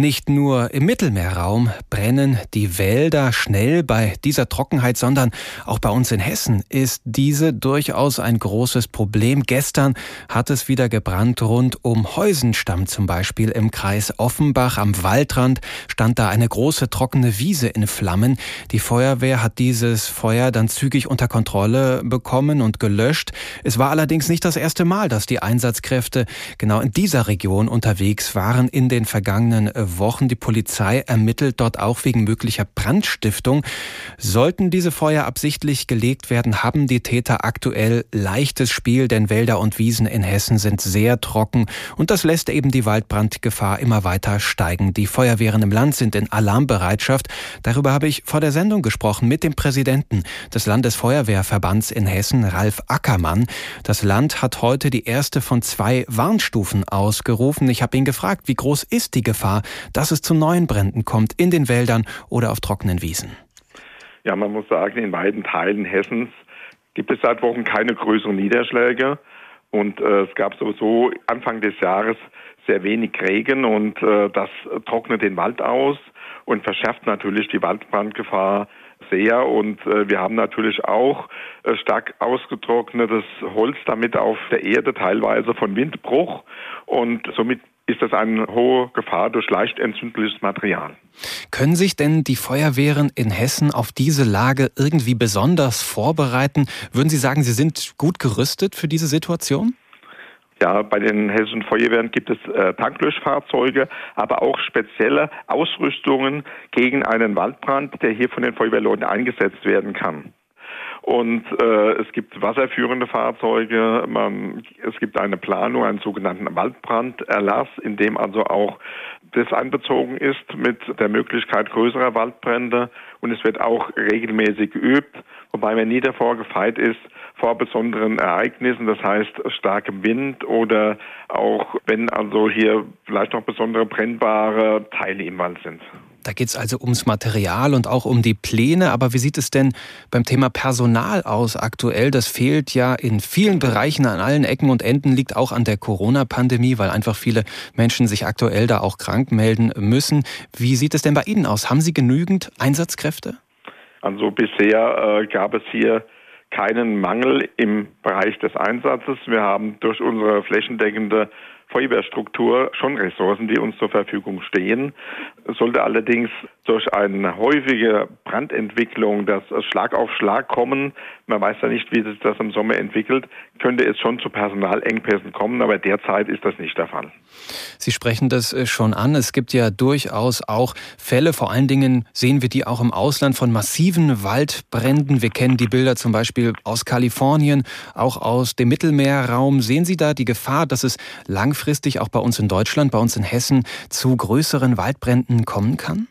Nicht nur im Mittelmeerraum brennen die Wälder schnell bei dieser Trockenheit, sondern auch bei uns in Hessen ist diese durchaus ein großes Problem. Gestern hat es wieder gebrannt rund um Heusenstamm zum Beispiel im Kreis Offenbach am Waldrand stand da eine große trockene Wiese in Flammen. Die Feuerwehr hat dieses Feuer dann zügig unter Kontrolle bekommen und gelöscht. Es war allerdings nicht das erste Mal, dass die Einsatzkräfte genau in dieser Region unterwegs waren in den vergangenen Wochen. Die Polizei ermittelt dort auch wegen möglicher Brandstiftung. Sollten diese Feuer absichtlich gelegt werden, haben die Täter aktuell leichtes Spiel, denn Wälder und Wiesen in Hessen sind sehr trocken und das lässt eben die Waldbrandgefahr immer weiter steigen. Die Feuerwehren im Land sind in Alarmbereitschaft. Darüber habe ich vor der Sendung gesprochen mit dem Präsidenten des Landesfeuerwehrverbands in Hessen, Ralf Ackermann. Das Land hat heute die erste von zwei Warnstufen ausgerufen. Ich habe ihn gefragt, wie groß ist die Gefahr, dass es zu neuen Bränden kommt in den Wäldern oder auf trockenen Wiesen? Ja, man muss sagen, in beiden Teilen Hessens gibt es seit Wochen keine größeren Niederschläge. Und äh, es gab sowieso Anfang des Jahres sehr wenig Regen und äh, das trocknet den Wald aus und verschärft natürlich die Waldbrandgefahr sehr. Und äh, wir haben natürlich auch äh, stark ausgetrocknetes Holz damit auf der Erde, teilweise von Windbruch. Und somit ist das eine hohe Gefahr durch leicht entzündliches Material. Können sich denn die Feuerwehren in Hessen auf diese Lage irgendwie besonders vorbereiten? Würden Sie sagen, Sie sind gut gerüstet für diese Situation? Ja, bei den hessischen Feuerwehren gibt es äh, Tanklöschfahrzeuge, aber auch spezielle Ausrüstungen gegen einen Waldbrand, der hier von den Feuerwehrleuten eingesetzt werden kann. Und äh, es gibt wasserführende Fahrzeuge, man, es gibt eine Planung, einen sogenannten Waldbranderlass, in dem also auch das einbezogen ist mit der Möglichkeit größerer Waldbrände und es wird auch regelmäßig geübt, wobei man nie davor gefeit ist vor besonderen Ereignissen, das heißt starkem Wind oder auch wenn also hier vielleicht noch besondere brennbare Teile im Wald sind. Da geht es also ums Material und auch um die Pläne. Aber wie sieht es denn beim Thema Personal aus aktuell? Das fehlt ja in vielen Bereichen an allen Ecken und Enden, liegt auch an der Corona-Pandemie, weil einfach viele Menschen sich aktuell da auch krank melden müssen. Wie sieht es denn bei Ihnen aus? Haben Sie genügend Einsatzkräfte? Also bisher äh, gab es hier keinen Mangel im Bereich des Einsatzes. Wir haben durch unsere flächendeckende Feuerwehrstruktur schon Ressourcen, die uns zur Verfügung stehen. Sollte allerdings durch eine häufige Brandentwicklung das Schlag auf Schlag kommen, man weiß ja nicht, wie sich das im Sommer entwickelt, könnte es schon zu Personalengpässen kommen, aber derzeit ist das nicht der Fall. Sie sprechen das äh, schon an. Es gibt ja durchaus auch Fälle, vor allen Dingen sehen wir die auch im Ausland von massiven Waldbränden. Wir kennen die Bilder zum Beispiel aus Kalifornien, auch aus dem Mittelmeerraum. Sehen Sie da die Gefahr, dass es langfristig auch bei uns in Deutschland, bei uns in Hessen zu größeren Waldbränden kommen kann?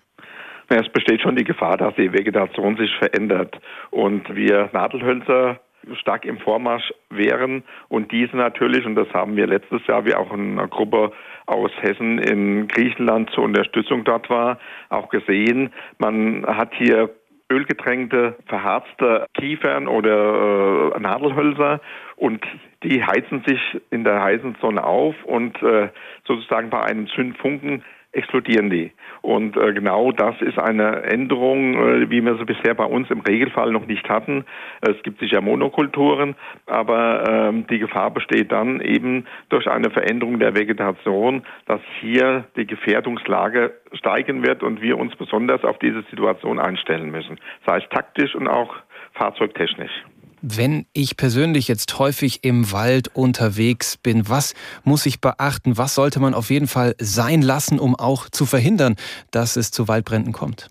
Es besteht schon die Gefahr, dass die Vegetation sich verändert und wir Nadelhölzer stark im Vormarsch wären und diese natürlich, und das haben wir letztes Jahr, wie auch eine Gruppe aus Hessen in Griechenland zur Unterstützung dort war, auch gesehen, man hat hier ölgetränkte, verharzte Kiefern oder äh, Nadelhölzer und die heizen sich in der heißen Sonne auf und äh, sozusagen bei einem Zündfunken explodieren die. Und äh, genau das ist eine Änderung, äh, wie wir sie bisher bei uns im Regelfall noch nicht hatten. Es gibt sicher Monokulturen, aber ähm, die Gefahr besteht dann eben durch eine Veränderung der Vegetation, dass hier die Gefährdungslage steigen wird und wir uns besonders auf diese Situation einstellen müssen, sei es taktisch und auch fahrzeugtechnisch. Wenn ich persönlich jetzt häufig im Wald unterwegs bin, was muss ich beachten? Was sollte man auf jeden Fall sein lassen, um auch zu verhindern, dass es zu Waldbränden kommt?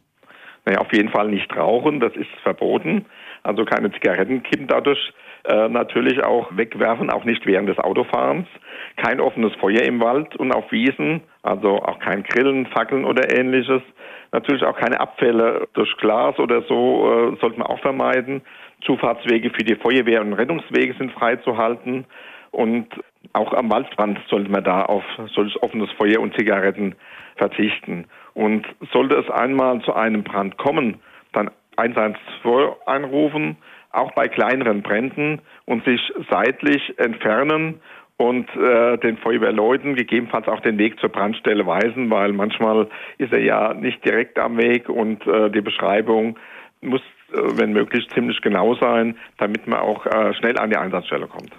Naja, auf jeden Fall nicht rauchen, das ist verboten. Also keine Zigarettenkippen dadurch äh, natürlich auch wegwerfen, auch nicht während des Autofahrens. Kein offenes Feuer im Wald und auf Wiesen, also auch kein Grillen, Fackeln oder ähnliches. Natürlich auch keine Abfälle durch Glas oder so äh, sollte man auch vermeiden. Zufahrtswege für die Feuerwehr und Rettungswege sind freizuhalten. Und auch am Waldrand sollte man da auf solches offenes Feuer und Zigaretten verzichten. Und sollte es einmal zu einem Brand kommen, dann 112 einrufen, auch bei kleineren Bränden und sich seitlich entfernen und äh, den Feuerwehrleuten gegebenenfalls auch den Weg zur Brandstelle weisen, weil manchmal ist er ja nicht direkt am Weg und äh, die Beschreibung muss äh, wenn möglich ziemlich genau sein, damit man auch äh, schnell an die Einsatzstelle kommt.